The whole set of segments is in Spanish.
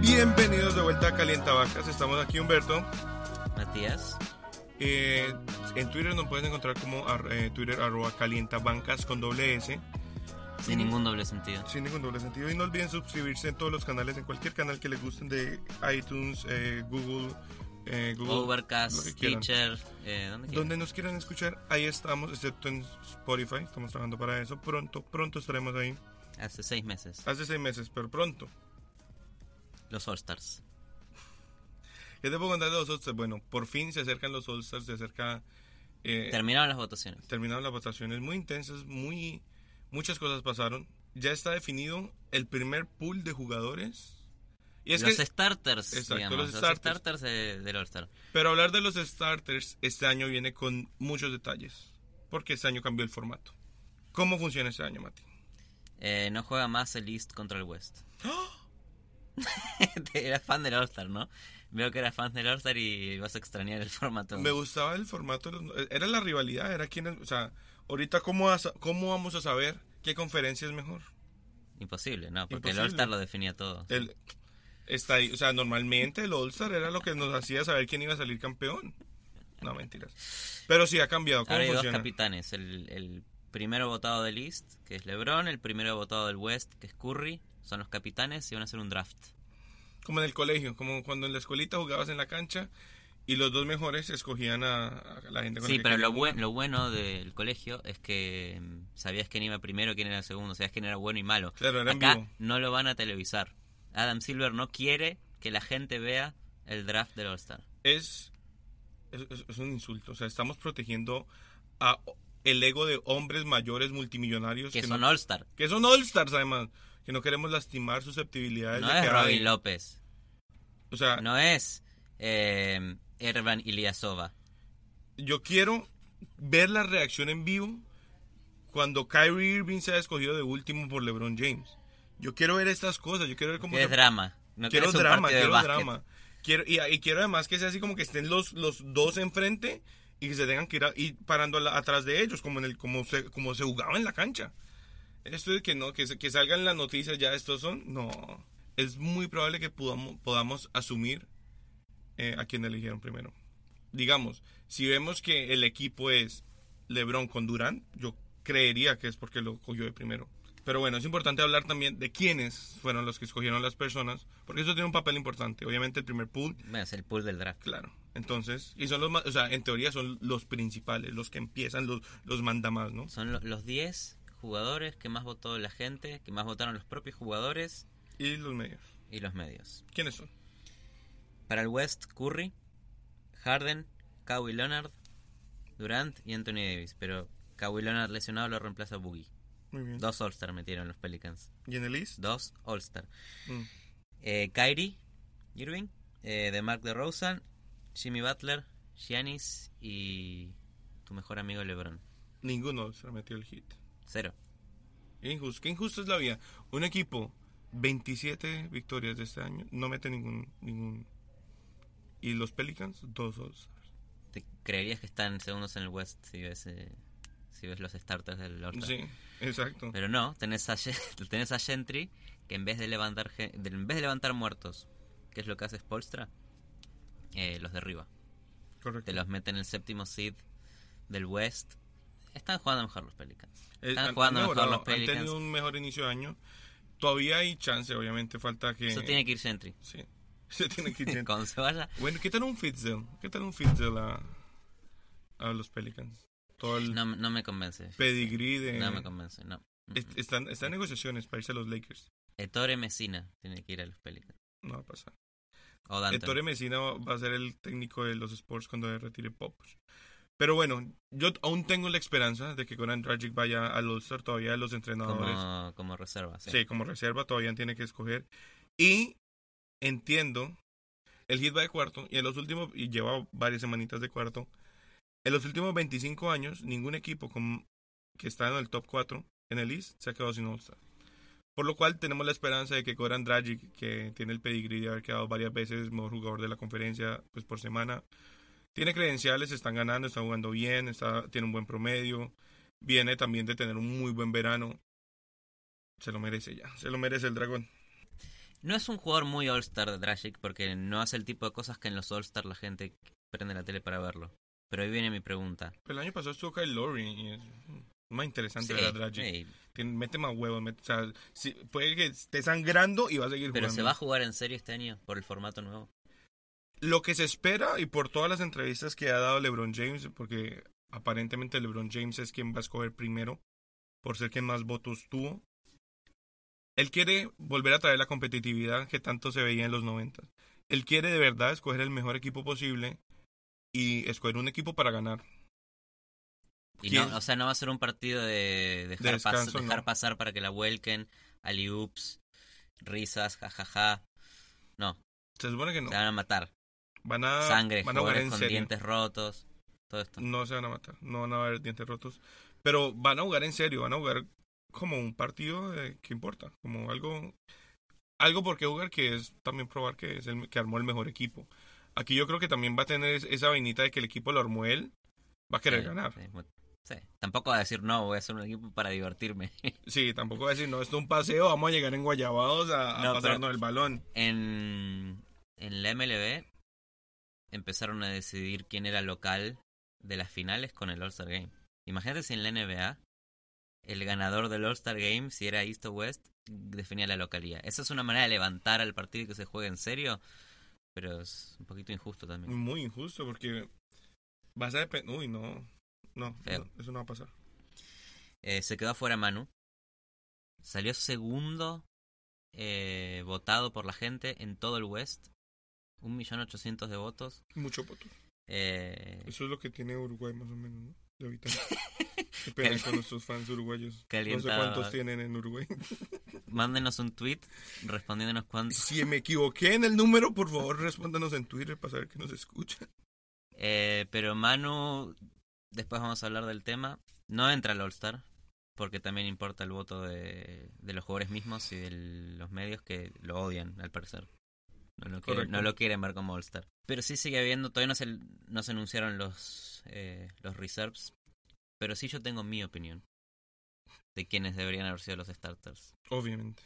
Bienvenidos de vuelta a Calientavacas. Estamos aquí, Humberto. Matías. Eh, en Twitter nos puedes encontrar como ar- eh, Twitter arroba calientabancas con doble S. Sin ningún doble sentido. Sin ningún doble sentido. Y no olviden suscribirse en todos los canales, en cualquier canal que les gusten de iTunes, eh, Google, eh, Google Overcast. Teacher, eh. Donde nos quieran escuchar, ahí estamos, excepto en Spotify. Estamos trabajando para eso. Pronto, pronto estaremos ahí. Hace seis meses. Hace seis meses, pero pronto. Los All Stars. ¿Qué te puedo contar de los All-Stars? Bueno, por fin se acercan los All-Stars, se acerca... eh, Terminaron las votaciones. terminaron las votaciones muy intensas, muy muchas cosas pasaron. Ya está definido el primer pool de jugadores. Y es los que, starters, Exacto, digamos. los Los starters. starters, de- del All Star. pero hablar de los starters este año viene con muchos detalles, porque este año cambió el formato. ¿Cómo funciona este año, Mati? Eh, no juega más el East contra el West. ¡Ah! Eras fan del All Star, ¿no? Veo que eras fan del All Star y vas a extrañar el formato. Me gustaba el formato, era la rivalidad, era quién, o sea, ahorita cómo, vas cómo vamos a saber qué conferencia es mejor. Imposible, ¿no? Porque Imposible. el All Star lo definía todo. El, está ahí, o sea, normalmente el All-Star era lo que nos hacía saber quién iba a salir campeón. No, mentiras. Pero sí ha cambiado. ¿Cómo Ahora hay dos capitanes. El, el primero votado del East, que es LeBron. El primero votado del West, que es Curry. Son los capitanes y van a hacer un draft. Como en el colegio, como cuando en la escuelita jugabas en la cancha y los dos mejores escogían a, a la gente con la Sí, que pero lo, buen- jugar. lo bueno del colegio es que mm, sabías quién iba primero, quién era segundo, sabías quién era bueno y malo. Claro, era en Acá vivo. no lo van a televisar. Adam Silver no quiere que la gente vea el draft del All-Star. Es, es, un insulto. O sea, estamos protegiendo a el ego de hombres mayores multimillonarios Que que, son no, All-Star. que son All-Stars además. Que no queremos lastimar susceptibilidades. No de es que, Robin ay, López. O sea, No es eh, Ervan Ilyasova. yo quiero ver la reacción en vivo cuando Kyrie Irving sea escogido de último por LeBron James. Yo quiero ver estas cosas, yo quiero ver cómo Quieres se- drama. No quiero drama, quiero básquet. drama. Quiero y, y quiero además que sea así como que estén los los dos enfrente y que se tengan que ir, a- ir parando a la- atrás de ellos como en el como se como se jugaba en la cancha. Esto de que no que, que salgan las noticias ya estos son no es muy probable que podamos podamos asumir eh, a quien eligieron primero. Digamos, si vemos que el equipo es LeBron con Durant, yo creería que es porque lo cogió de primero. Pero bueno, es importante hablar también de quiénes fueron los que escogieron las personas, porque eso tiene un papel importante. Obviamente el primer pool, es el pool del draft. claro. Entonces, y son los más, o sea, en teoría son los principales, los que empiezan, los, los mandamás, ¿no? Son lo- los 10 jugadores que más votó la gente, que más votaron los propios jugadores Y los medios. y los medios. ¿Quiénes son? Para el West, Curry, Harden, Kawhi Leonard, Durant y Anthony Davis. Pero Kawhi Leonard lesionado lo reemplaza Boogie. Muy bien. Dos All-Star metieron los Pelicans. ¿Y en el East? Dos All-Star. Mm. Eh, Kyrie Irving, eh, DeMarc DeRozan, Jimmy Butler, Giannis y tu mejor amigo LeBron. Ninguno se metió el hit. Cero. Qué injusto, qué injusto es la vida. Un equipo, 27 victorias de este año, no mete ningún... ningún y los Pelicans, dos All-Stars. ¿Te creerías que están segundos en el West si ves, eh, si ves los starters del All-Star? Sí, exacto. Pero no, tenés a, tenés a Gentry que en vez de levantar en vez de levantar muertos, que es lo que hace Spolstra, eh, los derriba. Correcto. Te los mete en el séptimo seed del West. Están jugando mejor los Pelicans. Eh, Están han- jugando mejor los Pelicans. Han tenido un mejor inicio de año. Todavía hay chance, obviamente falta que... Eso tiene que ir Gentry. Sí, se tiene que ir. Cuando se vaya, bueno, ¿qué tal un Fitzel? ¿Qué tal un Fitzel a, a los Pelicans? Todo el no, no me convence. pedigrí de... No me convence, no. Es- están, están en negociaciones para irse a los Lakers. Ettore Messina tiene que ir a los Pelicans. No va a pasar. O. Ettore Messina va a ser el técnico de los Sports cuando retire Popovich. Pero bueno, yo aún tengo la esperanza de que Goran Dragic vaya al All-Star. Todavía los entrenadores... como, como reserva. Sí. Sí, como reserva todavía tiene que escoger. Y entiendo, el hit va de cuarto y en los últimos, y lleva varias semanitas de cuarto, en los últimos 25 años, ningún equipo con- que está en el top 4 en el East se ha quedado sin All-Star. Por lo cual tenemos la esperanza de que Goran Dragic, que tiene el pedigrí de haber quedado varias veces mejor jugador de la conferencia pues por semana, tiene credenciales, están ganando, está jugando bien, está, tiene un buen promedio, viene también de tener un muy buen verano. Se lo merece ya, se lo merece el dragón. No es un jugador muy All-Star de Dragic porque no hace el tipo de cosas que en los All-Star la gente prende la tele para verlo. Pero ahí viene mi pregunta. El año pasado estuvo Kyle Lowry y es más interesante Sí, ver a Dragic. sí, Tiene- mete más huevos, mete- o sea, si- puede que esté sangrando y va a seguir pero jugando. ¿se va a jugar en serio este año por el formato nuevo? Lo que se espera y por todas las entrevistas que ha dado LeBron James, porque aparentemente LeBron James es quien va a escoger primero, por ser quien más votos tuvo. Él quiere volver a traer la competitividad que tanto se veía en los 90. Él quiere de verdad escoger el mejor equipo posible y escoger un equipo para ganar. Y no, o sea, no va a ser un partido de dejar, pas- descanso, dejar no. pasar para que la vuelquen, aliups, risas, jajaja. No, Se supone que no. se van a matar. Van a, Sangre, van a jugar en con serio. dientes rotos, todo esto. No se van a matar, no van a haber dientes rotos. Pero van a jugar en serio, van a jugar como un partido de- que importa, como algo algo por qué jugar que es también probar que es el que armó el mejor equipo. Aquí yo creo que también va a tener es- esa vainita de que el equipo lo armó él, va a querer Sí, ganar. sí, sí. Tampoco va a decir, no, voy a hacer un equipo para divertirme. Sí, tampoco va a decir, no, esto es un paseo, vamos a llegar en Guayabados a, a No, pasarnos el balón. en, en la MLB empezaron a decidir quién era local de las finales con el All-Star Game. Imagínate si en la NBA el ganador del All-Star Game, si era East o West, definía la localidad. Esa es una manera de levantar al partido y que se juegue en serio, pero es un poquito injusto también. Muy injusto porque vas a depender... Uy, no, no, no, eso no va a pasar. Eh, se quedó afuera Manu. Salió segundo eh, votado por la gente en todo el West. Un millón ochocientos de votos. Mucho voto. Eh, Eso es lo que tiene Uruguay más o menos, ¿no? De habitantes. Qué pena con nuestros fans uruguayos. No sé cuántos tienen en Uruguay. mándenos un tweet respondiéndonos cuántos. Si me equivoqué en el número, por favor, respóndanos en Twitter para saber que nos escuchan. Eh, pero Manu, después vamos a hablar del tema. No entra al All-Star, porque también importa el voto de, de los jugadores mismos y de los medios que lo odian, al parecer. No lo, quieren, Correcto. no lo quieren ver como All-Star. Pero sí sigue habiendo, todavía no se, no se anunciaron los, eh, los reserves. Pero sí yo tengo mi opinión de quiénes deberían haber sido los starters. Obviamente.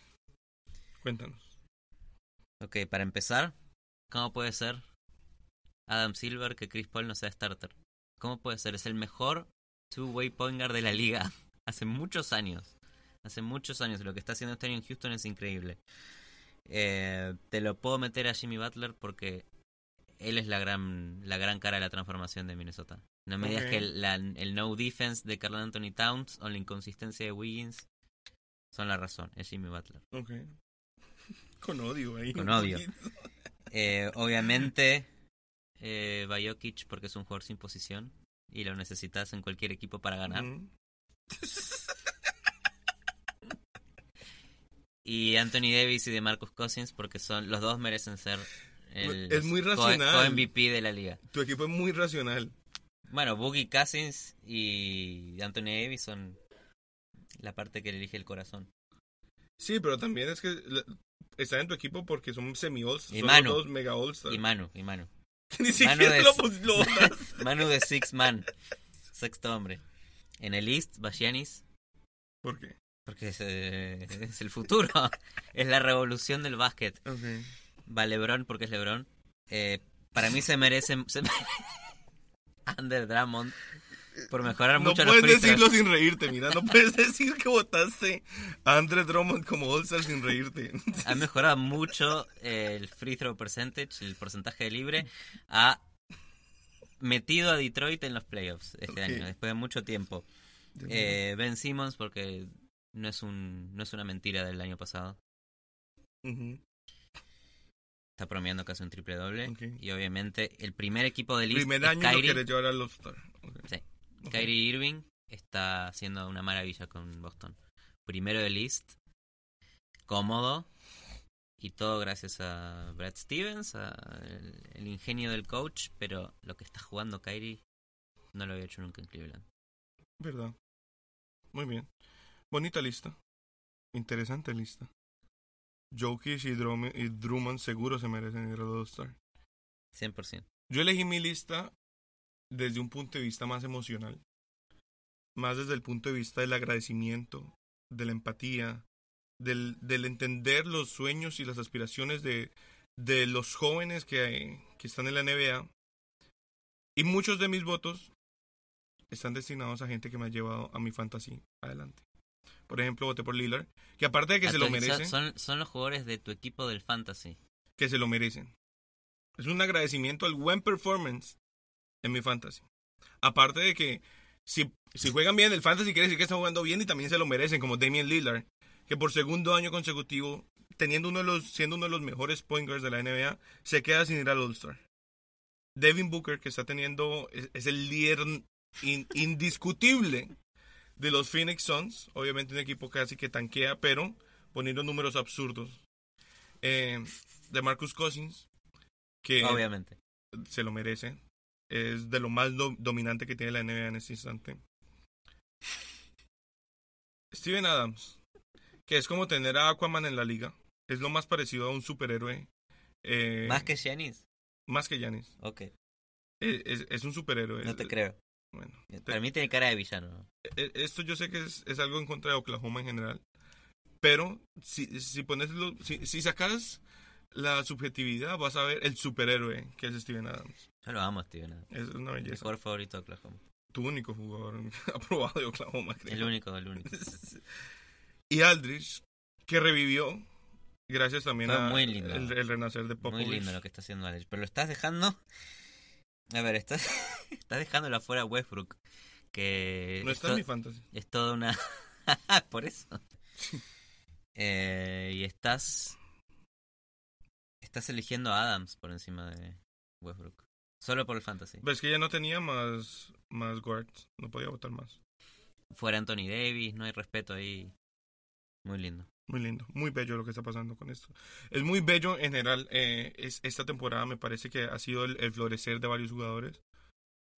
Cuéntanos. Ok, para empezar, ¿cómo puede ser Adam Silver que Chris Paul no sea starter? ¿Cómo puede ser? Es el mejor two-way point guard de la liga hace muchos años. Hace muchos años. Lo que está haciendo este año en Houston es increíble. Eh, te lo puedo meter a Jimmy Butler porque él es la gran, la gran cara de la transformación de Minnesota. No me digas que el, la- el no defense de Carl Anthony Towns o la inconsistencia de Wiggins son la razón. Es Jimmy Butler. Ok. Con odio ahí. Con odio. Eh, obviamente, eh, porque es un jugador sin posición y lo necesitas en cualquier equipo para ganar. Y Anthony Davis y de Marcus Cousins porque son los dos merecen ser el Es muy co- racional. co-MVP de la liga. Tu equipo es muy racional. Bueno, Boogie Cousins y Anthony Davis son la parte que le elige el corazón. Sí, pero también es que están en tu equipo porque son semi all Y Son Manu. los dos mega all Y Manu, y Manu. Ni Manu siquiera de- lo. Manu de Six Man, sexto hombre. En el East, Giannis ¿Por qué? Porque es, eh, es el futuro. es la revolución del básquet. Ok. Va LeBron porque es LeBron. Eh, para mí se merece... Se mere- Under Drummond. Por mejorar No mucho los puedes free decirlo sin reírte, mira. No puedes decir que votaste a Andre Drummond como All-Star sin reírte. Ha mejorado mucho eh, el free throw percentage, el porcentaje de libre. Ha metido a Detroit en los playoffs este año, después de mucho tiempo. Eh, ben Simmons porque no es, un, no es una mentira del año pasado. Ujú. Está promediando casi un triple doble. Y obviamente el primer equipo del East Primer año Kyrie. quieres llevar al All-Star. Sí. Ok. Kyrie Irving está haciendo una maravilla con Boston. Primero del East, cómodo. Y todo gracias a Brad Stevens, a el, el ingenio del coach. Pero lo que está jugando Kyrie no lo había hecho nunca en Cleveland. Verdad. Muy bien. Bonita lista. interesante lista. Jokic y, Drum- y Drummond seguro se merecen ir al All-Star. 100%. Yo elegí mi lista desde un punto de vista más emocional. Más desde el punto de vista del agradecimiento, de la empatía, del, del entender los sueños y las aspiraciones de, de los jóvenes que, que están en la NBA. Y muchos de mis votos están destinados a gente que me ha llevado a mi fantasy adelante. Por ejemplo, voté por Lillard, que aparte de que Ah, se lo merecen, Son, son, son los jugadores de tu equipo del fantasy. que se lo merecen. Es un agradecimiento al buen performance en mi fantasy. Aparte de que si, si juegan bien el fantasy quiere decir que están jugando bien y también se lo merecen, como Damian Lillard, que por segundo año consecutivo, teniendo uno de los, siendo uno de los mejores point guards de la NBA, se queda sin ir al All-Star. Devin Booker, que está teniendo, es, es el líder in- indiscutible de los Phoenix Suns, obviamente un equipo casi que tanquea, pero poniendo números absurdos. Eh, de Marcus Cousins, que Obviamente. se lo merece. Es de lo más do- dominante que tiene la NBA en este instante. Steven Adams, que es como tener a Aquaman en la liga. Es lo más parecido a un superhéroe. eh, Más que Giannis. más que Giannis. Ok, Es, es- es un superhéroe. no te creo. Bueno, Para mí tiene cara de villano. e- esto yo sé que es, es algo en contra de Oklahoma en general. Pero si, si pones lo- si, si sacas la subjetividad, vas a ver el superhéroe que es Steven Adams. Yo lo amo, Steven. Adams. Es una Mi belleza. jugador favorito de Oklahoma. Tu único jugador aprobado de Oklahoma, creo. El único, el único. y Aldrich, que revivió gracias también Fue a muy lindo. el, el renacer de Popovich. Muy lindo lo que está haciendo Alex. Pero lo estás dejando. A ver, estás, estás dejándolo afuera a Westbrook. Que No es está en mi fantasy. es toda una. Por eso. Eh, y estás. Estás eligiendo a Adams por encima de Westbrook. Solo por el fantasy. Ves que ya no tenía más, más guards. No podía votar más. Fuera Anthony Davis, no hay respeto ahí. Muy lindo. Muy lindo, muy bello lo que está pasando con esto. Es muy bello en general. eh, es, esta temporada me parece que ha sido el, el florecer de varios jugadores.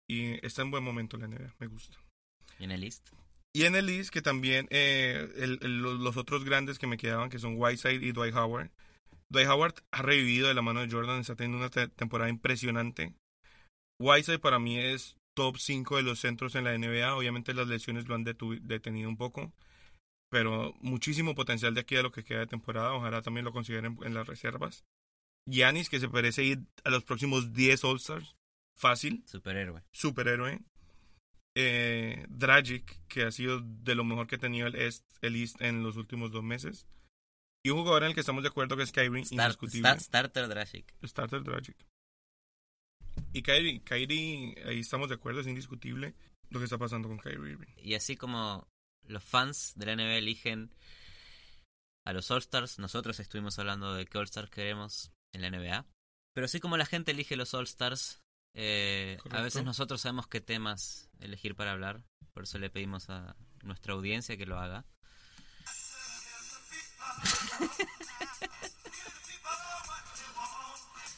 Y está en buen momento la NBA, me gusta. ¿Y en el East? Y en el East, que también eh, el- el- los otros grandes que me quedaban, que son Whiteside y Dwight Howard. Dwight Howard ha revivido de la mano de Jordan, está teniendo una te- temporada impresionante. Whiteside para mí es top 5 de los centros en la NBA. Obviamente las lesiones lo han detenido un poco. Pero muchísimo potencial de aquí a lo que queda de temporada. Ojalá también lo consideren en las reservas. Giannis, que se parece ir a los próximos 10 All-Stars. Fácil Superhéroe. superhéroe. Eh, Dragic, que ha sido de lo mejor que ha tenido el East, el East en los últimos dos meses. Y un jugador en el que estamos de acuerdo que es Kyrie, indiscutible. start- starter Dragic. Starter Dragic. Y Kyrie, Kyrie, ahí estamos de acuerdo, es indiscutible lo que está pasando con Kyrie Irving. Y así como los fans de la NBA eligen a los All-Stars, nosotros estuvimos hablando de qué All-Stars queremos en la NBA. Pero así como la gente elige los All-Stars, eh, a veces nosotros sabemos qué temas elegir para hablar. Por eso le pedimos a nuestra audiencia que lo haga.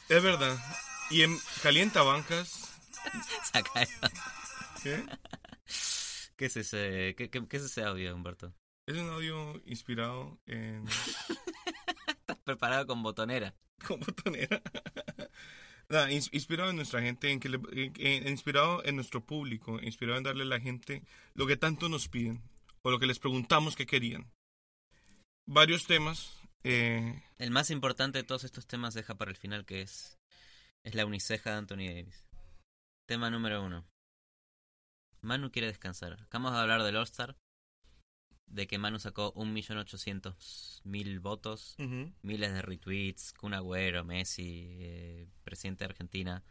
Es verdad. Y en Calienta Bancas. Saca eso. ¿qué? ¿Qué es ese, qué, qué- qué es ese audio, Humberto? Es un audio inspirado en. Estás preparado con botonera. con botonera. Nada, ins- inspirado en nuestra gente, en que le- en- inspirado en nuestro público, inspirado en darle a la gente lo que tanto nos piden o lo que les preguntamos que querían. Varios temas. eh, El más importante de todos estos temas deja para el final, que es, es la uniceja de Anthony Davis. Tema número uno. Manu quiere descansar. Acabamos de hablar del All-Star, de que Manu sacó 1.800.000 votos, miles de retweets, Kun Agüero, Messi, eh, presidente de Argentina.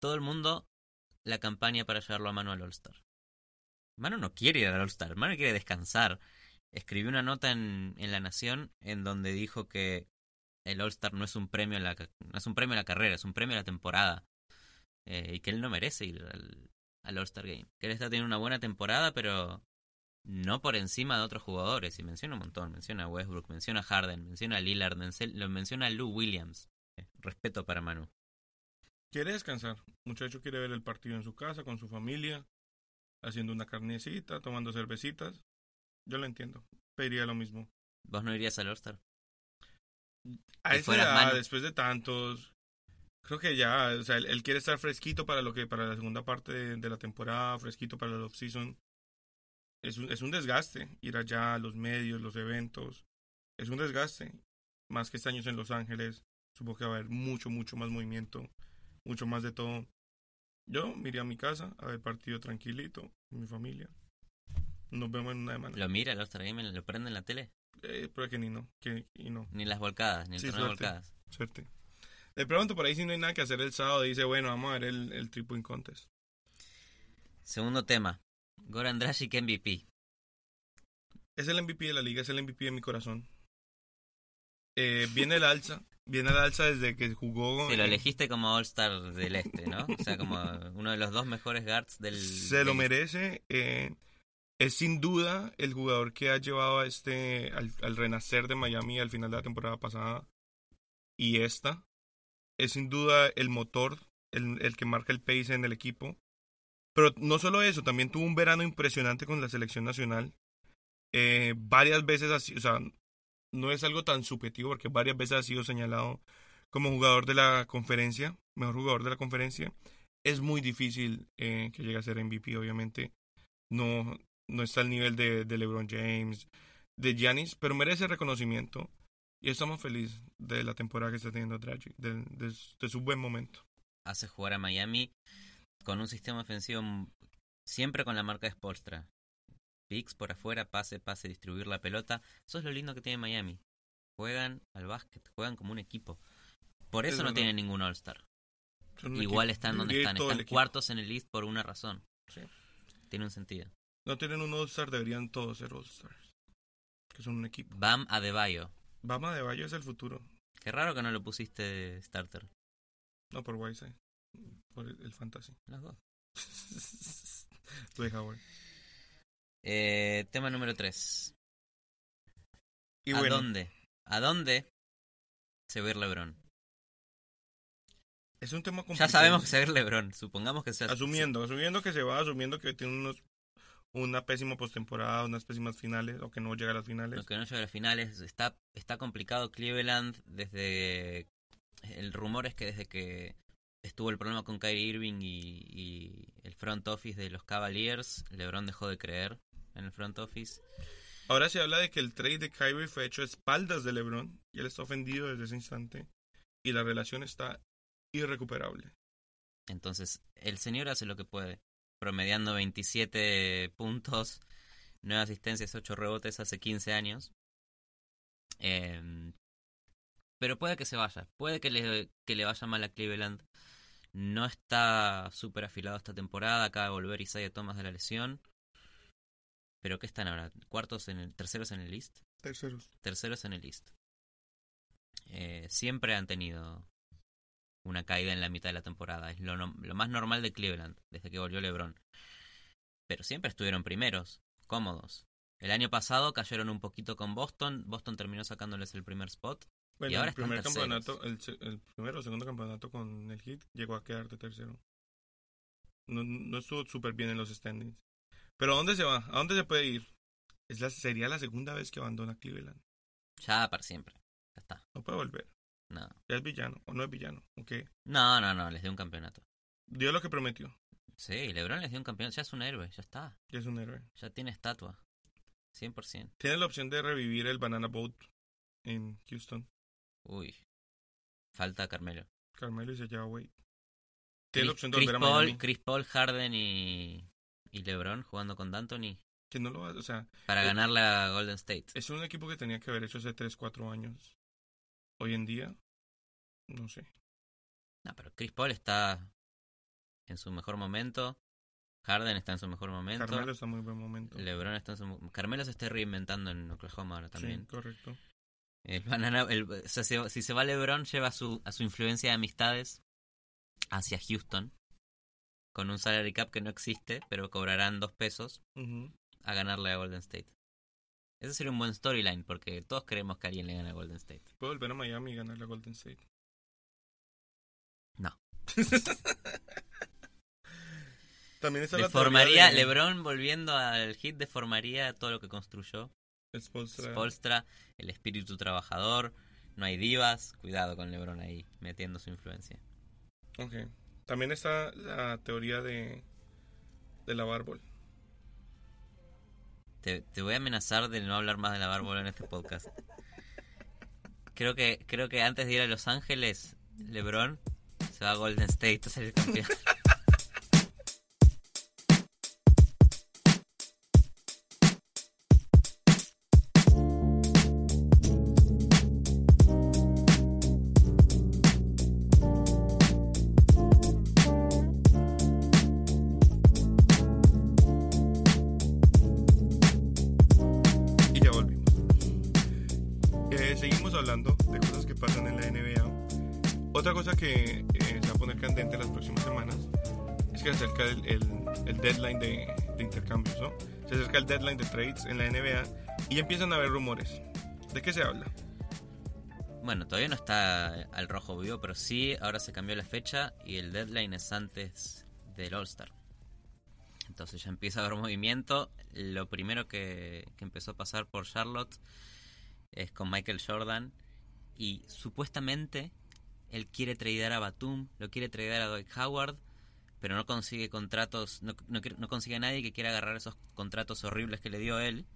Todo el mundo, la campaña para llevarlo a Manu al All-Star. Manu no quiere ir al All-Star, Manu quiere descansar. Escribió una nota en, en La Nación en donde dijo que el All-Star no es un premio a la ca- no es un premio a la carrera, es un premio a la temporada. Eh, y que él no merece ir al, al All-Star Game. Que él está teniendo una buena temporada, pero no por encima de otros jugadores. Y menciona un montón. Menciona a Westbrook, menciona a Harden, menciona a Lillard, menciona a Lou Williams. Eh, respeto para Manu. quiere descansar. Muchacho quiere ver el partido en su casa, con su familia, haciendo una carnecita, tomando cervecitas. Yo lo entiendo. pediría lo mismo. ¿Vos no irías al All-Star? A esa edad, después de tantos, creo que ya, o sea, él, él quiere estar fresquito para lo que para la segunda parte de, de la temporada, fresquito para el off-season. Es un, es un desgaste ir allá, los medios, los eventos. Es un desgaste. Más que este año en Los Ángeles, supongo que va a haber mucho, mucho más movimiento, mucho más de todo. Yo me iría a mi casa a ver partido tranquilito, con mi familia. Nos vemos en una semana. ¿Lo mira All-Star Game? ¿Lo prende en la tele? Eh, pero que ni no, que y no. Ni las volcadas, ni el Sí, torneo de volcadas. Suerte. De pronto por ahí si no hay nada que hacer el sábado, dice, bueno, vamos a ver el, el Point Contest. Segundo tema. Goran Dragic MVP. Es el MVP de la liga, es el MVP de mi corazón. Eh, viene el alza, viene el alza desde que jugó. Sí, lo en- elegiste como All-Star del Este, ¿no? O sea, como uno de los dos mejores guards del... Se lo merece. eh, es sin duda el jugador que ha llevado a este al, al renacer de Miami al final de la temporada pasada y esta. Es sin duda el motor, el, el que marca el pace en el equipo. Pero no solo eso, también tuvo un verano impresionante con la selección nacional. Eh, varias veces así, o sea, no es algo tan subjetivo porque varias veces ha sido señalado como jugador de la conferencia, mejor jugador de la conferencia. Es muy difícil eh, que llegue a ser MVP, obviamente. No, no está al nivel de, de LeBron James, de Giannis, pero merece reconocimiento. Y estamos felices de la temporada que está teniendo Dragic, de, de- de su buen momento. Hace jugar a Miami con un sistema ofensivo siempre con la marca de Spolstra. Picks por afuera, pase, pase, distribuir la pelota. Eso es lo lindo que tiene Miami. Juegan al básquet, juegan como un equipo. Por Es eso no tienen ningún All-Star. Igual equipo. están donde están. Están cuartos en el list por una razón. Sí. Tiene un sentido. No tienen un All-Star, deberían todos ser All-Stars. Que son un equipo. Bam Adebayo. Bama de Bayo es el futuro. Qué raro que no lo pusiste starter. No por Whiteside. Por el, el fantasy. Los dos. Howard. Eh, tema número 3. Y ¿A bueno, dónde? ¿A dónde se va a ir LeBron? es un tema complicado. Ya sabemos que se va a ir LeBron. Supongamos que se Asumiendo, asumiendo que se va, asumiendo que tiene unos una pésima postemporada, unas pésimas finales, o que no llega a las finales. Lo que no llega a las finales está, está complicado Cleveland desde... El rumor es que desde que estuvo el problema con Kyrie Irving y, y el front office de los Cavaliers, LeBron dejó de creer en el front office. Ahora se habla de que el trade de Kyrie fue hecho a espaldas de LeBron y él está ofendido desde ese instante y la relación está irrecuperable. Entonces, el señor hace lo que puede, promediando 27 puntos, 9 asistencias, 8 rebotes hace 15 años. Eh, pero puede que se vaya, puede que le, que le vaya mal a Cleveland. No está súper afilado esta temporada, acaba de volver Isaiah Thomas de la lesión. Pero ¿qué están ahora? ¿Cuartos en el, terceros en el list? Terceros. terceros en el list. Eh, siempre han tenido una caída en la mitad de la temporada. Es lo, no- lo más normal de Cleveland, desde que volvió LeBron. Pero siempre estuvieron primeros, cómodos. El año pasado cayeron un poquito con Boston. Boston terminó sacándoles el primer spot. Bueno, ahora el primer están campeonato, el primero o segundo campeonato con el Heat llegó a quedar de tercero. No, no estuvo súper bien en los standings. Pero ¿a dónde se va? ¿A dónde se puede ir? Es la, sería la segunda vez que abandona Cleveland. Ya para siempre. Ya está. No puede volver. No. Es villano, o no es villano. Ok. No, no, no. Les dio un campeonato. Dio lo que prometió. Sí, LeBron les dio un campeonato. Ya es un héroe. Ya está. Ya es un héroe. Ya tiene estatua. 100%. Tiene la opción de revivir el Banana Boat en Houston. Uy. Falta Carmelo. Carmelo y se lleva Wade. Tiene la opción de Chris volver a Paul, Miami. Chris Paul, Harden y, y LeBron jugando con D'Antoni Que no lo o sea, para ganar la Golden State. es un equipo que tenía que haber hecho hace 3, 4 años. Hoy en día, no sé. No, pero Chris Paul está en su mejor momento. Harden está en su mejor momento. Carmelo está en muy buen momento. LeBron está en su mo- Carmelo se está reinventando en Oklahoma ahora también. Sí, correcto. El banana, el- o sea, si, si se va LeBron, lleva su, a su influencia de amistades hacia Houston. Con un salary cap que no existe, pero cobrarán dos pesos a ganarle a Golden State. Ese sería un buen storyline, porque todos queremos que alguien le gane a Golden State. Puede volver a Miami y ganar la Golden State. No. También está la Deformaría, teoría de- LeBron volviendo al hit, deformaría todo lo que construyó. Spolstra. Spolstra, el espíritu trabajador, no hay divas, cuidado con LeBron ahí, metiendo su influencia. Ok. También está la teoría de, de la bárbol. Te, voy a amenazar de no hablar más de la bárbara en este podcast. Creo que, creo que antes de ir a Los Ángeles, LeBron se va a Golden State a ser campeón. El deadline de trades en la NBA y empiezan a haber rumores. ¿De qué se habla? Bueno, todavía no está al rojo vivo, pero sí, ahora se cambió la fecha y el deadline es antes del All-Star. Entonces ya empieza a haber movimiento. Lo primero que, que empezó a pasar por Charlotte es con Michael Jordan y supuestamente él quiere tradear a Batum, lo quiere tradear a Dwight Howard, pero no consigue contratos, no, no, consigue a nadie que quiera agarrar esos contratos horribles que le dio él.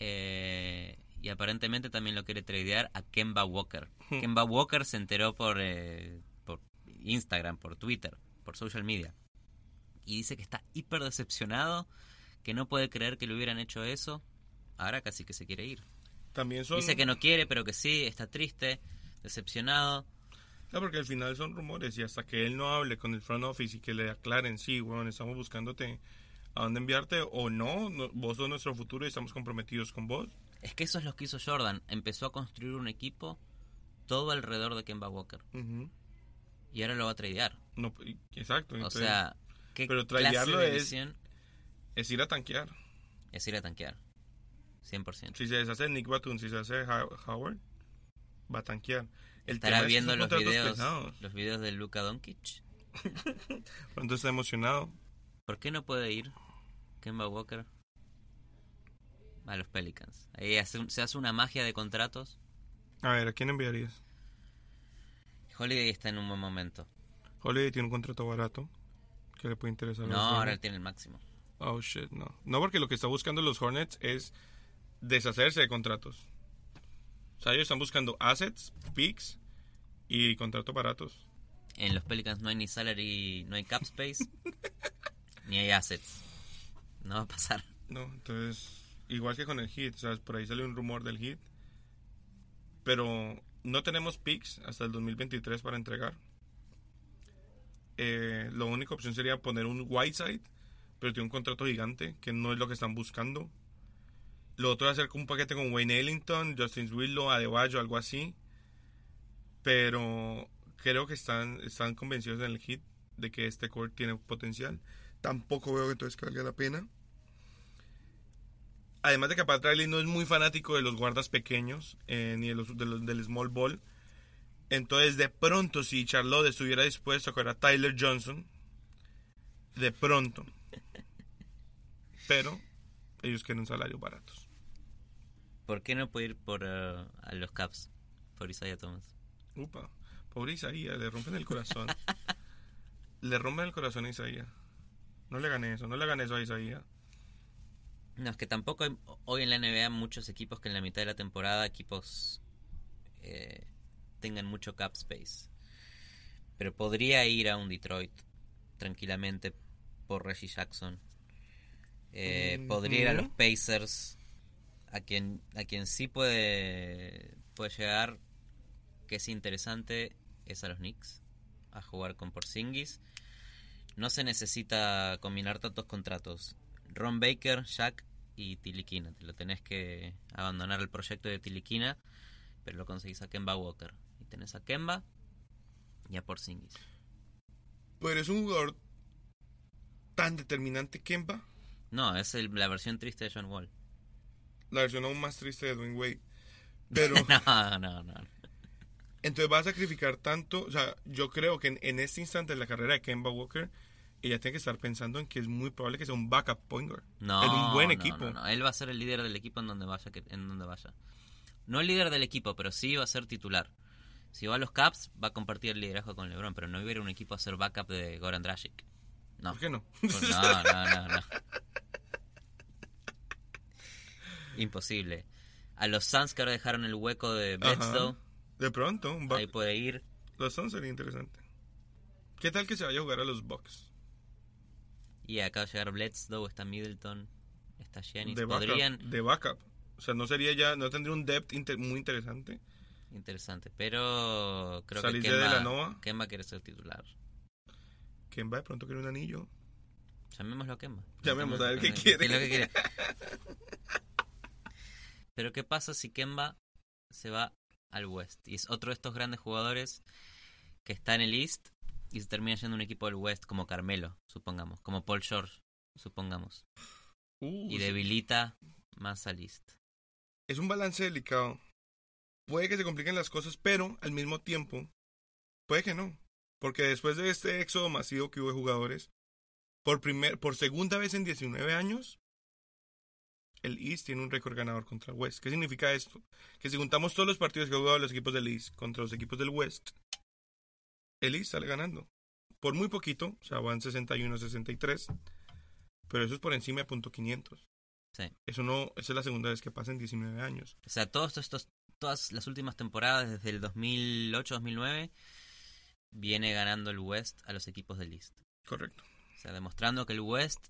Eh, y aparentemente también lo quiere tradear a Kemba Walker. Kemba Walker se enteró por, eh, por Instagram, por Twitter, por social media. Y dice que está hiper decepcionado, que no puede creer que le hubieran hecho eso. Ahora casi que se quiere ir. También son... Dice que no quiere, pero que sí, está triste, decepcionado. No, porque al final son rumores y hasta que él no hable con el front office y que le aclaren, sí, weón, estamos buscándote a dónde enviarte o no, no, vos sos nuestro futuro y estamos comprometidos con vos. Es que eso es lo que hizo Jordan. Empezó a construir un equipo todo alrededor de Kemba Walker. Ujú. Y ahora lo va a tradear. No, exacto. O entonces, sea, ¿qué pero tradearlo de es- es ir a tanquear. es ir a tanquear? 100%. Si se deshace Nick Batum, si se hace How- Howard, va a tanquear. El Estará tema es que viendo los videos, pesados. los videos de Luka Doncic. Pronto está emocionado. ¿Por qué no puede ir Kemba Walker a los Pelicans? Ahí hace un- se hace una magia de contratos. A ver, ¿a quién enviarías? Holiday está en un buen momento. Holiday tiene un contrato barato que le puede interesar No, ahora él tiene el máximo. Oh shit, no. No, porque lo que está buscando los Hornets es deshacerse de contratos. O sea, ellos están buscando assets, picks y contratos baratos. En los Pelicans no hay ni salary, no hay cap space, ni hay assets. No va a pasar. No, entonces, igual que con el Heat, ¿sabes? Por ahí sale un rumor del Heat. Pero no tenemos picks hasta el 2023 para entregar. Eh, la única opción sería poner un Whiteside, pero tiene un contrato gigante, que no es lo que están buscando. Lo otro hacer un paquete con Wayne Ellington, Justin Willow, Adebayo, algo así. Pero creo que están, están convencidos en el Heat de que este core tiene potencial. Tampoco veo que entonces que valga la pena. Además de que Pat Riley no es muy fanático de los guardas pequeños, eh, ni de los, de los- del small ball. Entonces, de pronto, si Charlotte estuviera dispuesto a coger a Tyler Johnson, de pronto. Pero ellos quieren salarios baratos. ¿Por qué no puede ir por eh, a los Caps? Por Isaiah Thomas. Upa, pobre Isaías, le rompen el corazón. le rompen el corazón a Isaías. No le gané eso, no le gané eso a Isaías. No, es que tampoco hay hoy en la NBA muchos equipos que en la mitad de la temporada equipos eh, tengan mucho cap space. Pero podría ir a un Detroit tranquilamente por Reggie Jackson. Eh, Podría ir a los. Pacers, a quien, a quien sí puede, puede llegar, que es interesante, es a los Knicks, a jugar con Porzingis. No se necesita combinar tantos contratos. Ron Baker, Shaq y Tiliquina. Te lo tenés que abandonar el proyecto de Tiliquina, pero lo conseguís a Kemba Walker. Y tenés a Kemba y a Porzingis. Pero es un jugador tan determinante, Kemba. No, es el- la versión triste de John Wall. La versión aún más triste de Dwayne Wade. Pero no, no, no. entonces va a sacrificar tanto. O sea, yo creo que en, en este instante de la carrera de Kemba Walker ella tiene que estar pensando en que es muy probable que sea un backup point guard. No, en un buen no, equipo. no, no. Él va a ser el líder del equipo en donde vaya, que, en donde vaya. No el líder del equipo, pero sí va a ser titular. Si va a los Caps, va a compartir el liderazgo con LeBron, pero no va a ir a un equipo a ser backup de Goran Dragic. No. ¿Por qué no? Pues no, no, no, no. Imposible. A los Suns que ahora dejaron el hueco de Bledsoe. De pronto, un ahí puede ir. los Suns sería interesante. ¿Qué tal que se vaya a jugar a los Bucks? Y acaba de llegar Bledsoe, está Middleton, está Giannis. De backup, Podrían, de backup. O sea, no sería ya, no tendría un depth inter- muy interesante. interesante, pero creo Salís que de Kemba, Delanova. Kemba quiere ser titular. Kemba de pronto quiere un anillo. Llamémoslo a Kemba. Llamemos a ver qué quiere. es lo que quiere. Pero ¿qué pasa si Kemba se va al West? Y es otro de estos grandes jugadores que está en el East y se termina yendo un equipo del West como Carmelo, supongamos, como Paul George, supongamos. Uh, Y sí. debilita más al East. Es un balance delicado. Puede que se compliquen las cosas, pero al mismo tiempo, puede que no. Porque después de este éxodo masivo que hubo de jugadores, por, primer, por segunda vez en 19 años, el East tiene un récord ganador contra el West. ¿Qué significa esto? Que si juntamos todos los partidos que han jugado los equipos del East contra los equipos del West, el East sale ganando. Por muy poquito, o sea, van 61-63, pero eso es por encima de punto .500. Sí. Eso no, esa es la segunda vez que pasa en 19 años. O sea, todos estos, todas las últimas temporadas, desde el 2008-2009, viene ganando el West a los equipos del East. Correcto, O sea, demostrando que el West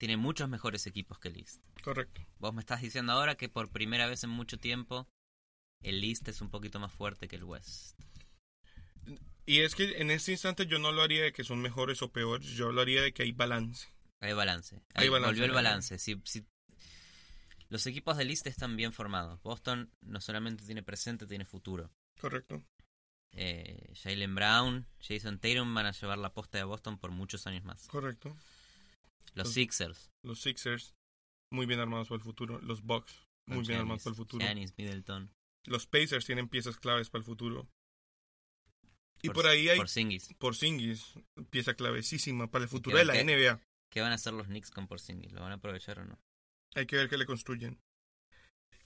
tiene muchos mejores equipos que el East. correcto. Vos me estás diciendo ahora que por primera vez en mucho tiempo el East es un poquito más fuerte que el West. Y es que en este instante yo no lo haría de que son mejores o peores, yo hablaría de que hay balance. Hay balance. Hay balance, volvió el balance. Si, si- Los equipos del East están bien formados. Boston no solamente tiene presente, tiene futuro. Correcto. Eh, Jalen Brown, Jason Tatum van a llevar la posta de Boston por muchos años más. Correcto. Los Los- Sixers. Los Sixers, muy bien armados para el futuro. Los Bucks, muy con bien armados para el futuro. Giannis, Middleton. Los Pacers tienen piezas claves para el futuro. Y Por- por, ahí hay Por Porzingis. Porzingis, pieza clavecísima para el futuro de la NBA. ¿Qué van a hacer los Knicks con Porzingis? ¿Lo van a aprovechar o no? Hay que ver qué le construyen.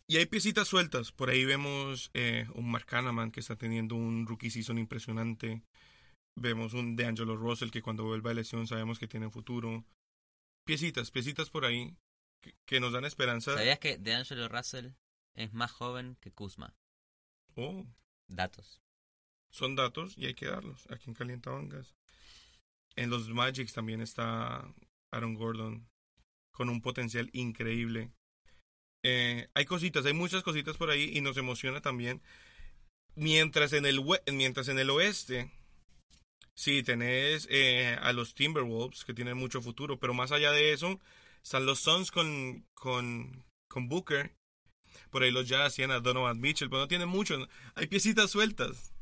Y hay piecitas sueltas. Por ahí vemos eh, un Mark Hanaman que está teniendo un rookie season impresionante. Vemos un DeAngelo Russell que cuando vuelva de lesión sabemos que tiene futuro. Piecitas, piecitas por ahí que, que nos dan esperanza. ¿Sabías que DeAngelo Russell es más joven que Kuzma? Oh, Datos. son datos y hay que darlos. Aquí en Calientabangas. En los Magics también está Aaron Gordon con un potencial increíble. Eh, hay cositas, hay muchas cositas por ahí y nos emociona también. Mientras en el, mientras en el oeste, sí, tenés eh, a los Timberwolves que tienen mucho futuro, pero más allá de eso, están los Suns con, con, con Booker. Por ahí los Jazz tienen a Donovan Mitchell, pero no tienen mucho. Hay piecitas sueltas.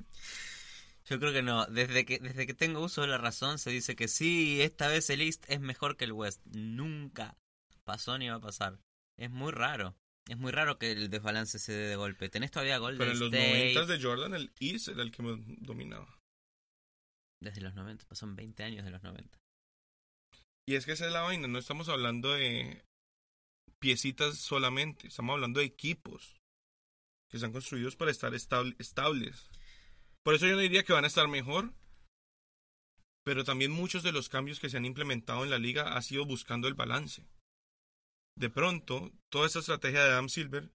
Yo creo que no. Desde que, desde que tengo uso de la razón se dice que sí, esta vez el East es mejor que el West. Nunca pasó ni va a pasar. Es muy raro. Es muy raro que el desbalance se dé de golpe. Tenés todavía Golden Pero en los State. 90 de Jordan, el East era el que dominaba. Desde los 90, pasan 20 años de los 90. Y es que esa es la vaina, no estamos hablando de piecitas solamente, estamos hablando de equipos que están construidos para estar estable- estables. Por eso yo no diría que van a estar mejor, pero también muchos de los cambios que se han implementado en la liga ha sido buscando el balance. De pronto, toda esa estrategia de Adam Silver,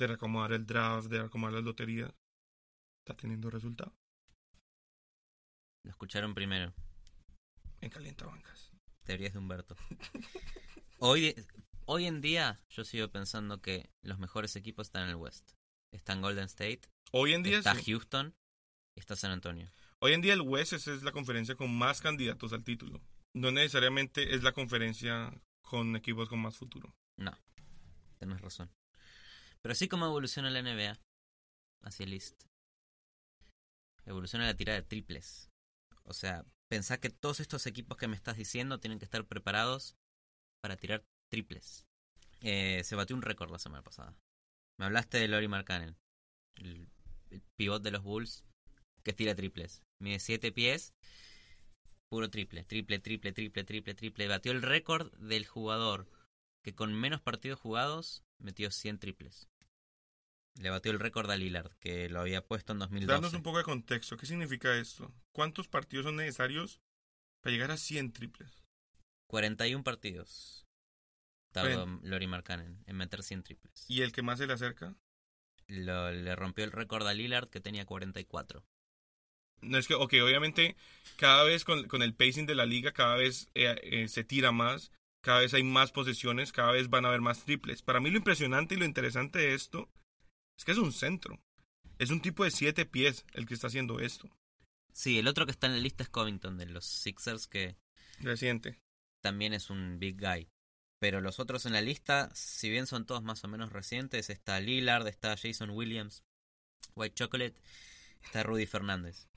de reacomodar el draft, de reacomodar las loterías, está teniendo resultado Lo escucharon primero. en calientabancas. Teorías de Humberto. Hoy, hoy en día yo sigo pensando que los mejores equipos están en el West. Están Golden State, Hoy en día está sí. Houston y está San Antonio. Hoy en día el West es es la conferencia con más candidatos al título. No necesariamente es la conferencia con equipos con más futuro. No, tenés razón. Pero así como evoluciona la NBA hacia el East, evoluciona la tirada de triples. O sea, pensá que todos estos equipos que me estás diciendo tienen que estar preparados para tirar triples. Eh, se batió un récord la semana pasada. Me hablaste de Lori Markkanen, el, el pivot de los Bulls que tira triples. Mide 7 pies puro triple, triple, triple, triple, triple, triple. Batió el récord del jugador que con menos partidos jugados metió 100 triples. Le batió el récord a Lillard, que lo había puesto en 2012. Danos un poco de contexto. ¿Qué significa esto? ¿Cuántos partidos son necesarios para llegar a 100 triples? 41 partidos. Tardó Lori Markkanen en meter 100 triples. ¿Y el que más se le acerca? Lo, le rompió el récord a Lillard, que tenía 44. No es que, ok, obviamente cada vez con, con el pacing de la liga, cada vez eh, eh, se tira más, cada vez hay más posesiones, cada vez van a haber más triples. Para mí lo impresionante y lo interesante de esto es que es un centro. Es un tipo de siete pies el que está haciendo esto. Sí, el otro que está en la lista es Covington de los Sixers, que Reciente. también es un big guy. Pero los otros en la lista, si bien son todos más o menos recientes, está Lillard, está Jason Williams, White Chocolate, está Rudy Fernández.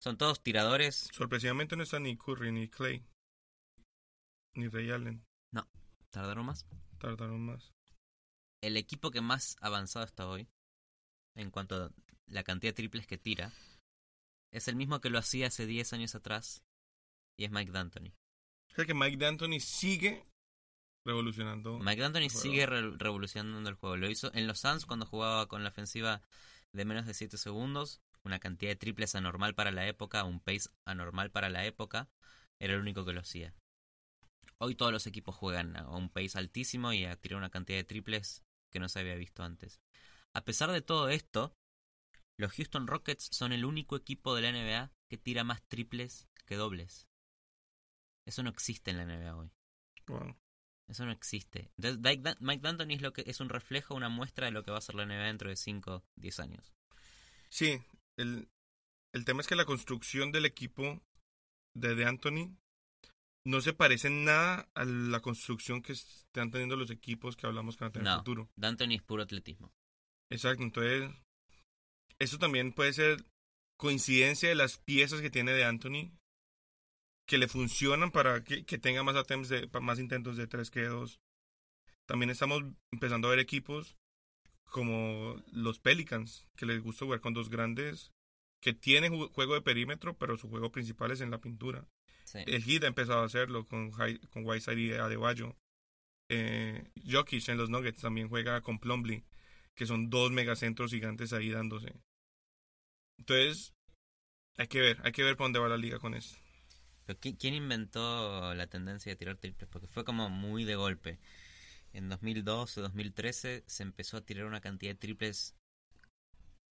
Son todos tiradores. Sorpresivamente no está ni Curry ni Clay. Ni Ray Allen. ¿Tardaron más? Tardaron más. El equipo que más avanzado está hoy, en cuanto a la cantidad de triples que tira, es el mismo que lo hacía hace 10 años atrás, y es Mike D'Antoni. O sea que Mike D'Antoni sigue revolucionando. Mike D'Antoni sigue re- revolucionando el juego. Lo hizo en los Suns cuando jugaba con la ofensiva de menos de 7 segundos, una cantidad de triples anormal para la época, un pace anormal para la época, era el único que lo hacía. Hoy todos los equipos juegan a un pace altísimo y a tirar una cantidad de triples que no se había visto antes. A pesar de todo esto, los Houston Rockets son el único equipo de la NBA que tira más triples que dobles. Eso no existe en la NBA hoy. Wow. Eso no existe. Mike D'Antoni es, lo que, es un reflejo, una muestra de lo que va a ser la NBA dentro de 5, 10 años. Sí, el, el tema es que la construcción del equipo de D'Antoni no se parece en nada a la construcción que están teniendo los equipos que hablamos que van a tener en el No. futuro. D'Antoni es puro atletismo. Exacto, entonces eso también puede ser coincidencia de las piezas que tiene de Anthony que le funcionan para que, que tenga más attempts de más intentos de tres que de dos. También estamos empezando a ver equipos como los Pelicans que les gusta jugar con dos grandes que tienen ju- juego de perímetro, pero su juego principal es en la pintura. Sí. El Heat ha empezado a hacerlo con, con Whiteside y Adebayo. Eh, Jokic en los Nuggets también juega con Plumlee, que son dos megacentros gigantes ahí dándose. Entonces, hay que ver, hay que ver para dónde va la liga con esto. Pero ¿qui- ¿quién inventó la tendencia de tirar triples? Porque fue como muy de golpe. En 2012, 2013 se empezó a tirar una cantidad de triples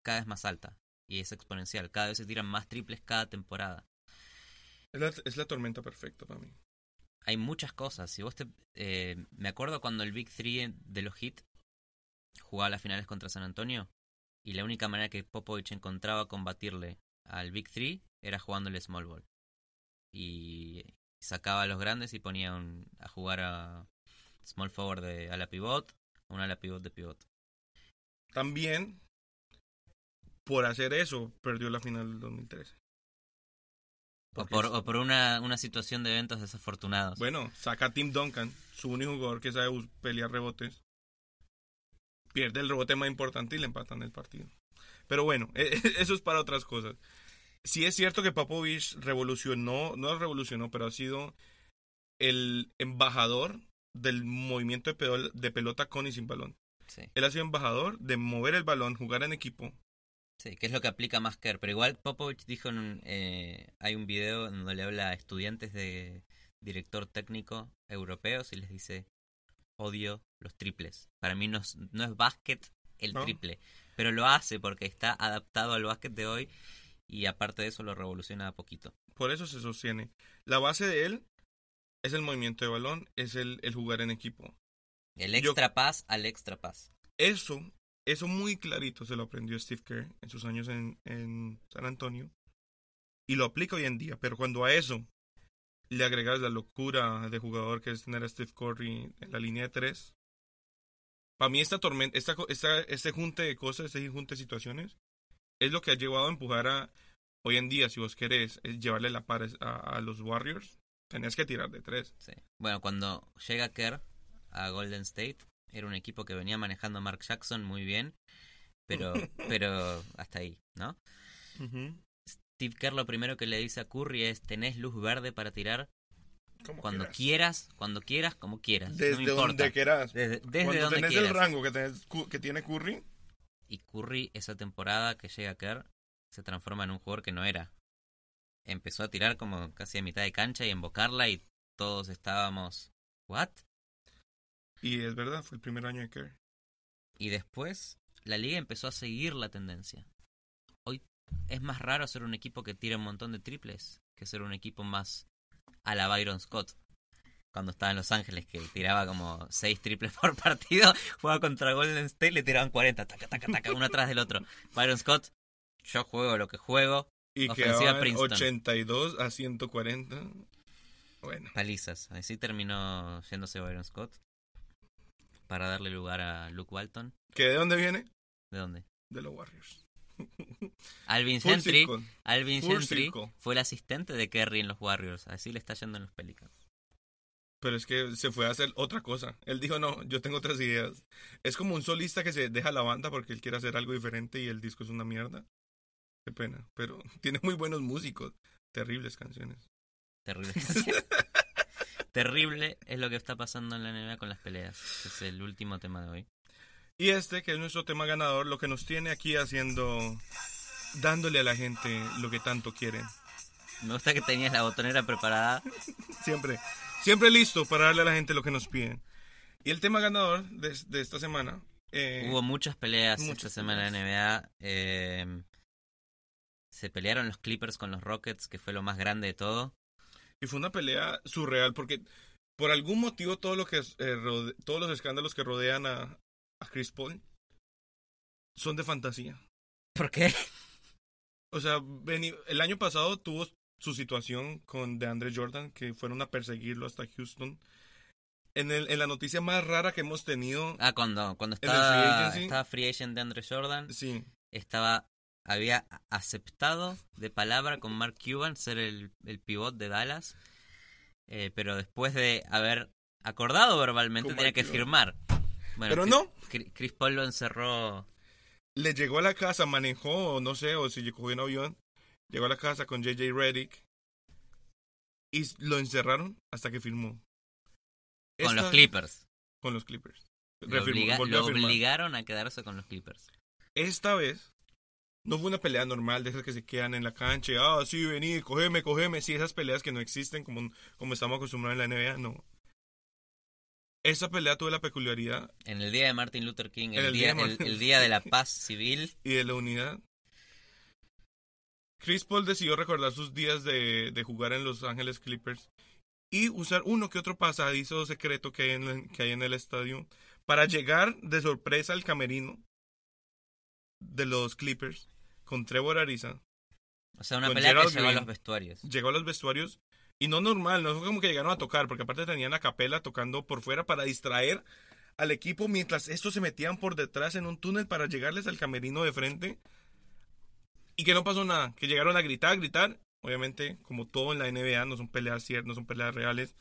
cada vez más alta. Y es exponencial. Cada vez se tiran más triples cada temporada. Es la, es la tormenta perfecta para mí. hay muchas cosas. Si vos te, eh, me acuerdo cuando el Big Three de los Heat jugaba las finales contra San Antonio y la única manera que Popovich encontraba combatirle al Big Three era jugándole small ball. Y sacaba a los grandes y ponía un- a jugar a small forward de a la pivot, una a la pivot de pivot. También, por hacer eso, perdió la final del 2013. O por, o por una, una situación de eventos desafortunados. Bueno, saca a Tim Duncan, su único jugador que sabe pelear rebotes. Pierde el rebote más importante y le empatan el partido. Pero bueno, eso es para otras cosas. Sí es cierto que Popovich revolucionó, no revolucionó, pero ha sido el embajador del movimiento de pelota con y sin balón. Sí. Él ha sido embajador de mover el balón, jugar en equipo. Sí, que es lo que aplica más Kerr. Pero igual Popovich dijo en un, eh, hay un video en donde le habla a estudiantes de director técnico europeos y les dice, odio los triples. Para mí no es, no es básquet el No. triple, pero lo hace porque está adaptado al básquet de hoy y aparte de eso lo revoluciona a poquito. Por eso se sostiene. La base de él es el movimiento de balón, es el, el jugar en equipo. El Yo- extra pass al extra pass. Eso, eso muy clarito se lo aprendió Steve Kerr en sus años en, en San Antonio. Y lo aplica hoy en día. Pero cuando a eso le agregas la locura de jugador que es tener a Steve Curry en la línea de tres. Para mí esta tormenta, esta, esta, este junte de cosas, este junte de situaciones, es lo que ha llevado a empujar a, hoy en día, si vos querés, es llevarle la par a, los Warriors, tenés que tirar de tres. Sí. Bueno, cuando llega Kerr a Golden State, era un equipo que venía manejando a Mark Jackson muy bien, pero, pero hasta ahí, ¿no? Steve Kerr lo primero que le dice a Curry es, tenés luz verde para tirar cuando quieras. quieras, cuando quieras, como quieras. Desde no donde quieras. Desde, desde Cuando donde tenés quieras. el rango que, tenés Cu- que tiene Curry, Y Curry, esa temporada que llega a Kerr, se transforma en un jugador que no era. Empezó a tirar como casi a mitad de cancha y embocarla y todos estábamos... ¿What? Y es verdad, fue el primer año de Kerr. Y después la liga empezó a seguir la tendencia. Hoy es más raro ser un equipo que tira un montón de triples que ser un equipo más a la Byron Scott. Cuando estaba en Los Ángeles, que tiraba como 6 triples por partido, jugaba contra Golden State, le tiraban 40, taca, taca, taca, uno atrás del otro. Byron Scott, yo juego lo que juego, Y Ofensiva Princeton. 82 a 140. Bueno, palizas. Así terminó yéndose Byron Scott para darle lugar a Luke Walton. ¿que de dónde viene? ¿De dónde? De los Warriors. Alvin Full Gentry. circle. Alvin Full Gentry circle. fue el asistente de Kerry en los Warriors. Así le está yendo en los Pelicans. Pero es que se fue a hacer otra cosa. Él dijo, no, yo tengo otras ideas. Es como un solista que se deja la banda porque él quiere hacer algo diferente y el disco es una mierda. Qué pena. Pero tiene muy buenos músicos. Terribles canciones. Terrible. Terrible es lo que está pasando en la NBA con las peleas. Es el último tema de hoy. Y este, que es nuestro tema ganador, lo que nos tiene aquí haciendo, dándole a la gente lo que tanto quieren. Me gusta que tenías la botonera preparada. Siempre, siempre listo para darle a la gente lo que nos piden. Y el tema ganador de, de esta semana. eh, Hubo muchas peleas muchas esta semana en la NBA. Eh, se pelearon los Clippers con los Rockets, que fue lo más grande de todo. Y fue una pelea surreal porque por algún motivo todo lo que eh, rode- todos los escándalos que rodean a, a Chris Paul son de fantasía. ¿Por qué? O sea, el año pasado tuvo su situación con DeAndre Jordan que fueron a perseguirlo hasta Houston. En, el, en la noticia más rara que hemos tenido, Ah, cuando, cuando ¿En el free estaba, agency? estaba free agent de Andre Jordan, sí, estaba había aceptado de palabra con Mark Cuban ser el, el pivot de Dallas, eh, pero después de haber acordado verbalmente tenía que firmar. Bueno, pero Chris- no, Chris- Paul lo encerró. le llegó a la casa, manejó, o no sé, o si cogió un avión, llegó a la casa con JJ Redick y lo encerraron hasta que firmó. Con los Clippers. Con los Clippers. Lo, Refirmó, obliga- volvió a lo obligaron a quedarse con los Clippers. Esta vez no fue una pelea normal de esas que se quedan en la cancha. y, Ah, sí, vení, cógeme, cógeme. Sí, esas peleas que no existen como, como estamos acostumbrados en la NBA, no. Esa pelea tuvo la peculiaridad En el día de Martin Luther King, el, el día, el, día de la paz civil, y de la unidad. Chris Paul decidió recordar sus días de, de jugar en Los Ángeles Clippers y usar uno que otro pasadizo secreto que hay, en que hay en el estadio para llegar de sorpresa al camerino de los Clippers con Trevor Ariza. o sea, una pelea que llegó a los vestuarios. Llegó a los vestuarios y no normal, no fue como que llegaron a tocar, porque aparte tenían a capela tocando por fuera para distraer al equipo mientras estos se metían por detrás en un túnel para llegarles al camerino de frente y que no pasó nada, que llegaron a gritar, gritar, obviamente como todo en la NBA no son peleas ciertas, no son peleas reales.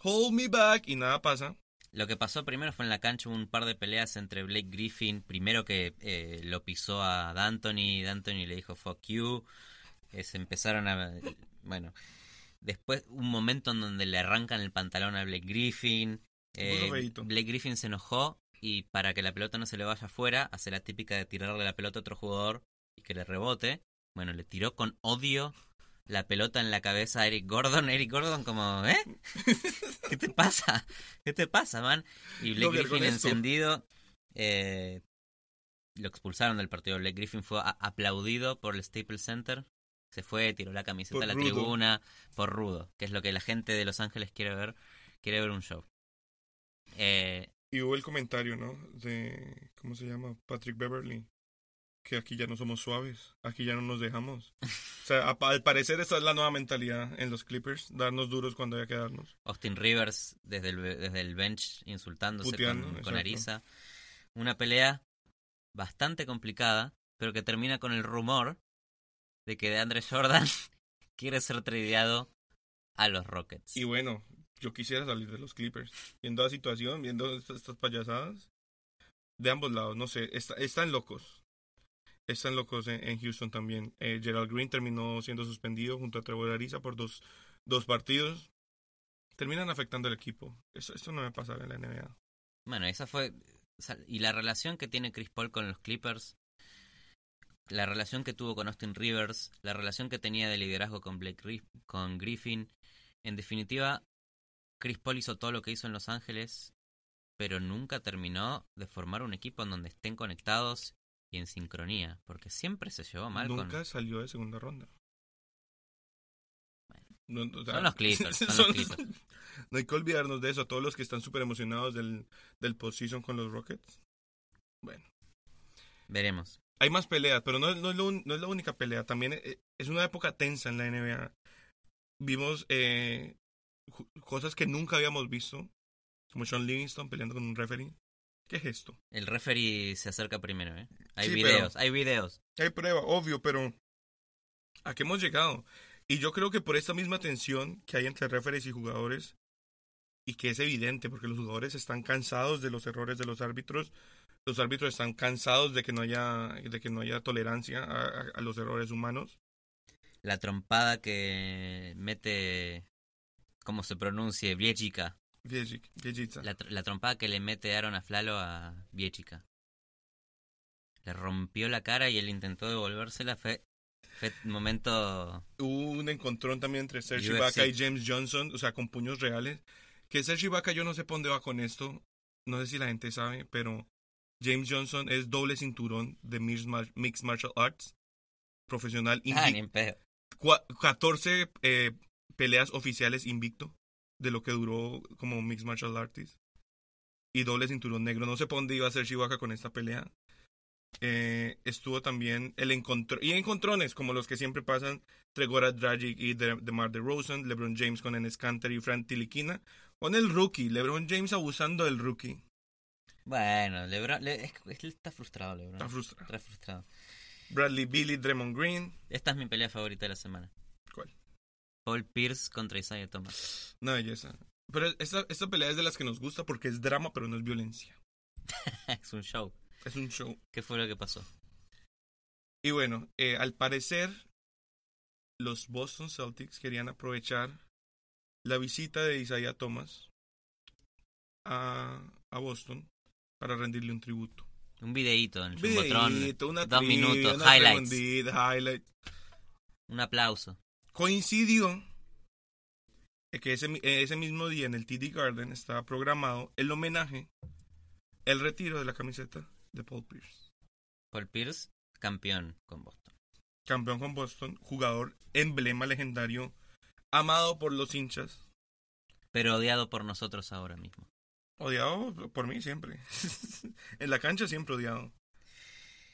Hold me back y nada pasa. Lo que pasó primero fue en la cancha hubo un par de peleas entre Blake Griffin, primero que eh, lo pisó a D'Antoni, D'Antoni le dijo fuck you, eh, se empezaron a... Bueno, después un momento en donde le arrancan el pantalón a Blake Griffin, eh. Blake Griffin se enojó y para que la pelota no se le vaya afuera, hace la típica de tirarle la pelota a otro jugador y que le rebote. Bueno, le tiró con odio la pelota en la cabeza a Eric Gordon. Eric Gordon como, ¿eh? ¿Qué te pasa? ¿Qué te pasa, man? Y Blake Dogger, con Griffin encendido. eh, lo expulsaron del partido. Blake Griffin fue aplaudido por el Staples Center. Se fue, tiró la camiseta Por a la rudo. tribuna por rudo, que es lo que la gente de Los Ángeles quiere ver. Quiere ver un show. Eh, Y hubo el comentario, ¿no? De, ¿cómo se llama? Patrick Beverly. Que aquí ya no somos suaves, aquí ya no nos dejamos. O sea, a- al parecer esa es la nueva mentalidad en los Clippers, darnos duros cuando haya que darnos. Austin Rivers desde el, desde el bench insultándose Puteando, con, con. Ariza. Una pelea bastante complicada, pero que termina con el rumor de que DeAndre Jordan quiere ser tradeado a los Rockets. Y bueno, yo quisiera salir de los Clippers. Viendo la situación, viendo estas, estas payasadas. De ambos lados, no sé, está- están locos. Están locos en, Houston también. Eh, Gerald Green terminó siendo suspendido junto a Trevor Ariza por dos, dos partidos. Terminan afectando al equipo. Eso, esto no me pasa en la NBA. Bueno, esa fue. y la relación que tiene Chris Paul con los Clippers, la relación que tuvo con Austin Rivers, la relación que tenía de liderazgo con Blake con Griffin. En definitiva, Chris Paul hizo todo lo que hizo en Los Ángeles, pero nunca terminó de formar un equipo en donde estén conectados y en sincronía, porque siempre se llevó mal con. Nunca salió de segunda ronda. No, o sea, Son los Clippers, son los son- Clippers. No hay que olvidarnos de eso. Todos los que están súper emocionados del, del postseason con los Rockets. Bueno. Veremos. Hay más peleas, pero no, es- no, es, lo no es la única pelea. También eh, es una época tensa en la NBA. Vimos eh, cosas que nunca habíamos visto. Como Sean Livingston peleando con un referee. ¿Qué es esto? El referee se acerca primero, ¿eh? Hay Sí, videos, hay videos. Hay prueba, obvio, pero ¿a qué hemos llegado? Y yo creo que por esta misma tensión que hay entre referees y jugadores, y que es evidente, porque los jugadores están cansados de los errores de los árbitros, los árbitros están cansados de que no haya, de que no haya tolerancia a, a- a los errores humanos. La trompada que mete. ¿Cómo se pronuncie? Viechica. Viejic- Viejica. La, tr- la trompada que le mete Aaron Aflalo a Viechica. Le rompió la cara y él intentó devolvérsela. Fue, fue un momento. Hubo un encontrón también entre Serge. Ibaka y James Johnson, o sea, con puños reales. Que Serge Ibaka yo no sé por dónde va con esto, no sé si la gente sabe, pero James Johnson es doble cinturón de Mixed, Mar- Mixed Martial Arts, profesional, Ah, ni en pedo. cua- 14 eh, peleas oficiales invicto de lo que duró como Mixed Martial Artist. Y doble cinturón negro. No sé por dónde iba a ser Shibaka con esta pelea. Eh, estuvo también el encontro y encontrones como los que siempre pasan Tregora Dragic y De- DeMar DeRozan, LeBron James con Enes Kanter y Fran Tiliquina con el rookie, LeBron James abusando del rookie. Bueno, Lebron. le- es es está frustrado, Lebron. Está frustrado. Está frustrado. Bradley Billy, Draymond Green. Esta es mi pelea favorita de la semana. ¿Cuál? Paul Pierce contra Isaiah Thomas. Una belleza. Pero esta, esta pelea es de las que nos gusta porque es drama, pero no es violencia. es un show. Es un show. ¿Qué fue lo que pasó? Y bueno, eh, al parecer, los Boston Celtics querían aprovechar la visita de Isaiah Thomas a, a Boston para rendirle un tributo. Un videíto en el Videíto, Jumbotron. una dos trivia, minutos, una highlights. highlight. Un aplauso. Coincidió que ese, mi- ese mismo día en el TD Garden estaba programado el homenaje, el retiro de la camiseta de Paul Pierce. Paul Pierce, campeón con Boston. campeón con Boston, jugador emblema legendario, amado por los hinchas, Pero odiado por nosotros ahora mismo. odiado por mí siempre. en la cancha siempre odiado.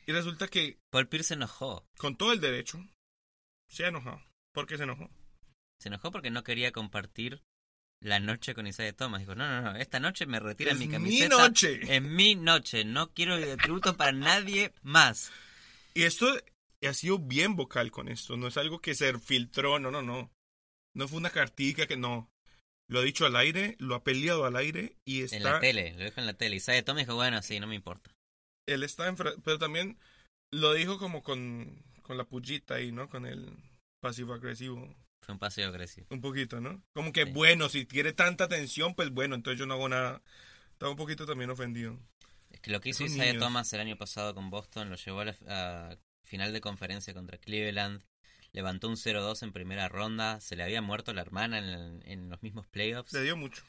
Y resulta que, Paul Pierce se enojó. con todo el derecho, se ha enojado. ¿Por qué se enojó? Se enojó porque no quería compartir la noche con Isaiah Thomas. Dijo, no, no, no, esta noche me retiran mi mi camiseta. noche. Es mi noche. No quiero tributo para nadie más. Y esto ha sido bien vocal con esto. No es algo que se filtró, no, no, no. No fue una cartica que no. Lo ha dicho al aire, lo ha peleado al aire y está... En la tele, lo dijo en la tele. Isaiah Thomas dijo, bueno, sí, no me importa. él está en pero también lo dijo como con, con la pullita ahí, ¿no? Con el pasivo agresivo, Fue un paseo agresivo. un poquito, ¿no? Como que Sí. bueno, si quiere tanta atención, pues bueno, entonces yo no hago nada. Estaba un poquito también ofendido. Es que lo que hizo Esos Isaiah niños. Thomas el año pasado con Boston lo llevó a la a final de conferencia contra Cleveland. Levantó un 0-2 en primera ronda. Se le había muerto la hermana en, en los mismos playoffs. Le dio mucho.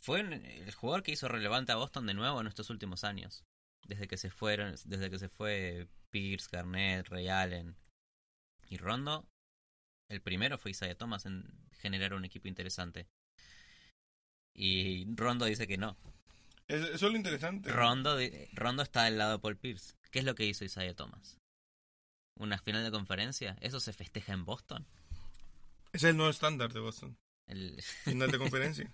Fue el jugador que hizo relevante a Boston de nuevo en estos últimos años. Desde que se fueron, desde que se fue Pierce, Garnett, Ray Allen y Rondo. El primero fue Isaiah Thomas en generar un equipo interesante. Y Rondo dice que no. Es- Eso es lo interesante. Rondo, Rondo está del lado de Paul Pierce. ¿Qué es lo que hizo Isaiah Thomas? ¿Una final de conferencia? ¿Eso se festeja en Boston? Es el nuevo estándar de Boston. El- Final de conferencia.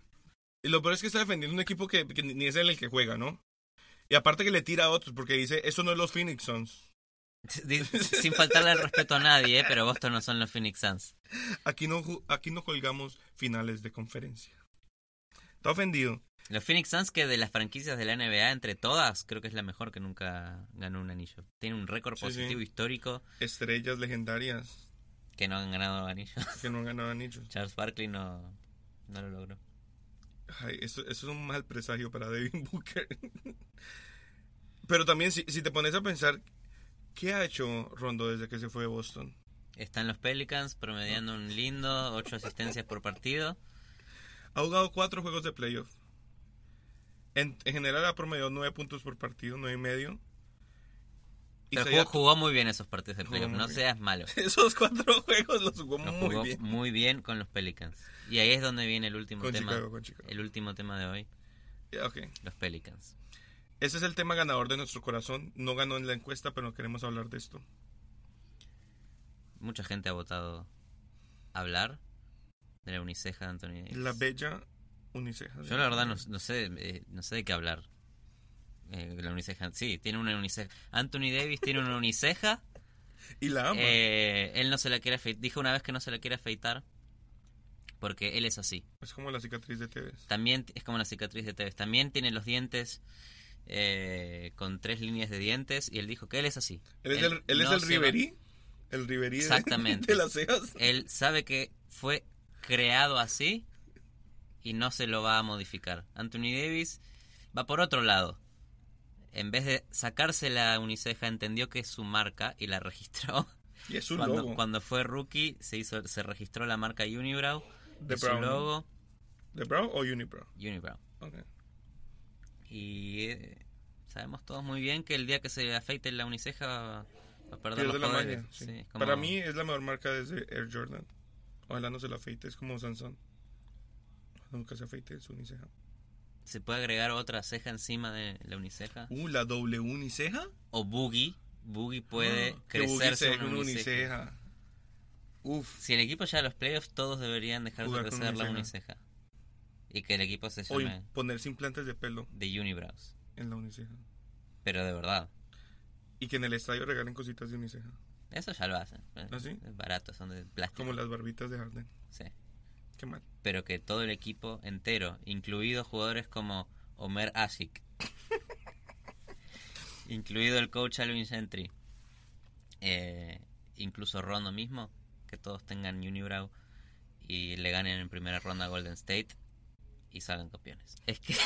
y lo peor es que está defendiendo un equipo que, que ni es él el que juega, ¿no? Y aparte que le tira a otros, porque dice, eso no es los Phoenix Suns. Sin faltarle el respeto a nadie, ¿eh? pero Boston no son los Phoenix Suns. Aquí no, aquí no colgamos finales de conferencia. Está ofendido. Los Phoenix Suns, que de las franquicias de la NBA, entre todas, creo que es la mejor que nunca ganó un anillo. Tiene un récord Sí, positivo sí. histórico Estrellas legendarias que no han ganado anillos. que no han ganado anillos. Charles Barkley no, no lo logró. Ay, eso, eso es un mal presagio para Devin Booker. Pero también, si, si te pones a pensar, ¿qué ha hecho Rondo desde que se fue de Boston? Están los Pelicans promediando un lindo 8 asistencias por partido. Ha jugado cuatro juegos de playoff. En, en general ha promediado nueve puntos por partido, nueve y medio. Pero jugó, jugó muy bien esos partidos de playoff, no bien. seas malo. Esos cuatro juegos los jugó muy jugó bien. muy bien con los Pelicans. Y ahí es donde viene el último Con tema. Chicago, con Chicago. El último tema de hoy, Ya, ok. los Pelicans. Ese es el tema ganador de nuestro corazón. No ganó en la encuesta, pero queremos hablar de esto. Mucha gente ha votado hablar de la uniceja de Anthony Davis. La bella uniceja. Yo la verdad no, no sé eh, no sé de qué hablar. Eh, la uniceja, sí, tiene una uniceja. Anthony Davis tiene una uniceja. Y la ama. Eh, él no se la quiere afeitar. Dijo una vez que no se la quiere afeitar porque él es así. Es como la cicatriz de Tevez. También es como la cicatriz de Tevez. También tiene los dientes eh, con tres líneas de dientes y él dijo que él es así. Él es el, él es no el Riverí. El Riverí de- Exactamente. de las cejas. Él sabe que fue creado así y no se lo va a modificar. Anthony Davis va por otro lado. En vez de sacarse la uniceja, entendió que es su marca y la registró. Y es su Cuando, logo. cuando fue rookie, se hizo, se registró la marca Unibrow. De su logo, ¿De Brow o Unibrow? Unibrow. Ok. Y eh, sabemos todos muy bien que el día que se afeite la uniceja va a perder los la poderes. magia. sí. Sí, es como- Para mí es la mejor marca desde Air Jordan. Ojalá no se la afeite. Es como Sansón. Nunca se afeite su uniceja. ¿Se puede agregar otra ceja encima de la uniceja? Uh, la doble uniceja. O Boogie. Boogie puede Boogie crecerse una uniceja. uniceja. Uf. Si el equipo llega a los playoffs, todos deberían dejar de Jugar crecer la uniceja. Y que el equipo se O llame ponerse implantes de pelo The Unibrows. en la uniceja. Pero de verdad. Y que en el estadio regalen cositas de uniceja. Eso ya lo hacen. ¿Ah, sí? Es barato, son de plástico. Como las barbitas de Harden. Sí. Qué mal. Pero que todo el equipo entero, incluidos jugadores como Omer Ashik, incluido el coach Alvin Gentry, eh, incluso Rondo mismo, que todos tengan Unibrow y le ganen en primera ronda a Golden State y salgan campeones. Es que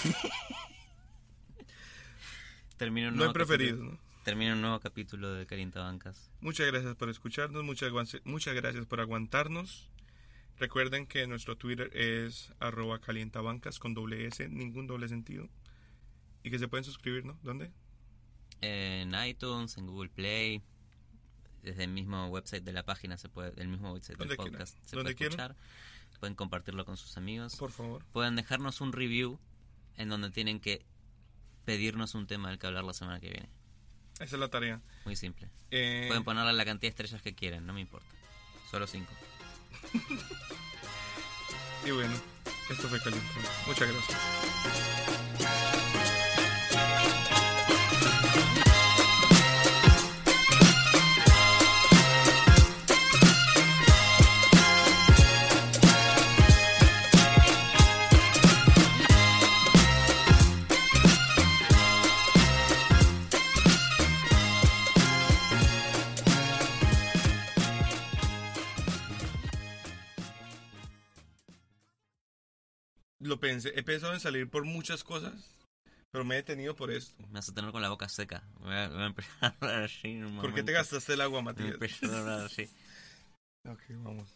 termina un No hay nuevo preferidos, capítulo- ¿no? termina un nuevo capítulo de Calienta Bancas. Muchas gracias por escucharnos, muchas, muchas gracias por aguantarnos. Recuerden que nuestro Twitter es arroba calientabancas con doble S, ningún doble sentido. Y que se pueden suscribir, ¿no? ¿Dónde? En iTunes, en Google Play, desde el mismo website de la página se puede, el mismo website del podcast se puede escuchar. Pueden compartirlo con sus amigos. Por favor. Pueden dejarnos un review en donde tienen que pedirnos un tema del que hablar la semana que viene. Esa es la tarea. Muy simple. Eh, Pueden ponerle la cantidad de estrellas que quieran, no me importa. Solo cinco. y bueno, esto fue Caliente. Muchas gracias. He pensado en salir por muchas cosas, pero me he detenido por esto. Me vas a tener con la boca seca. Voy a, voy a empezar a hablar así ¿Por qué te gastaste el agua, Voy a Matías? empezar a hablar así. Ok, vamos.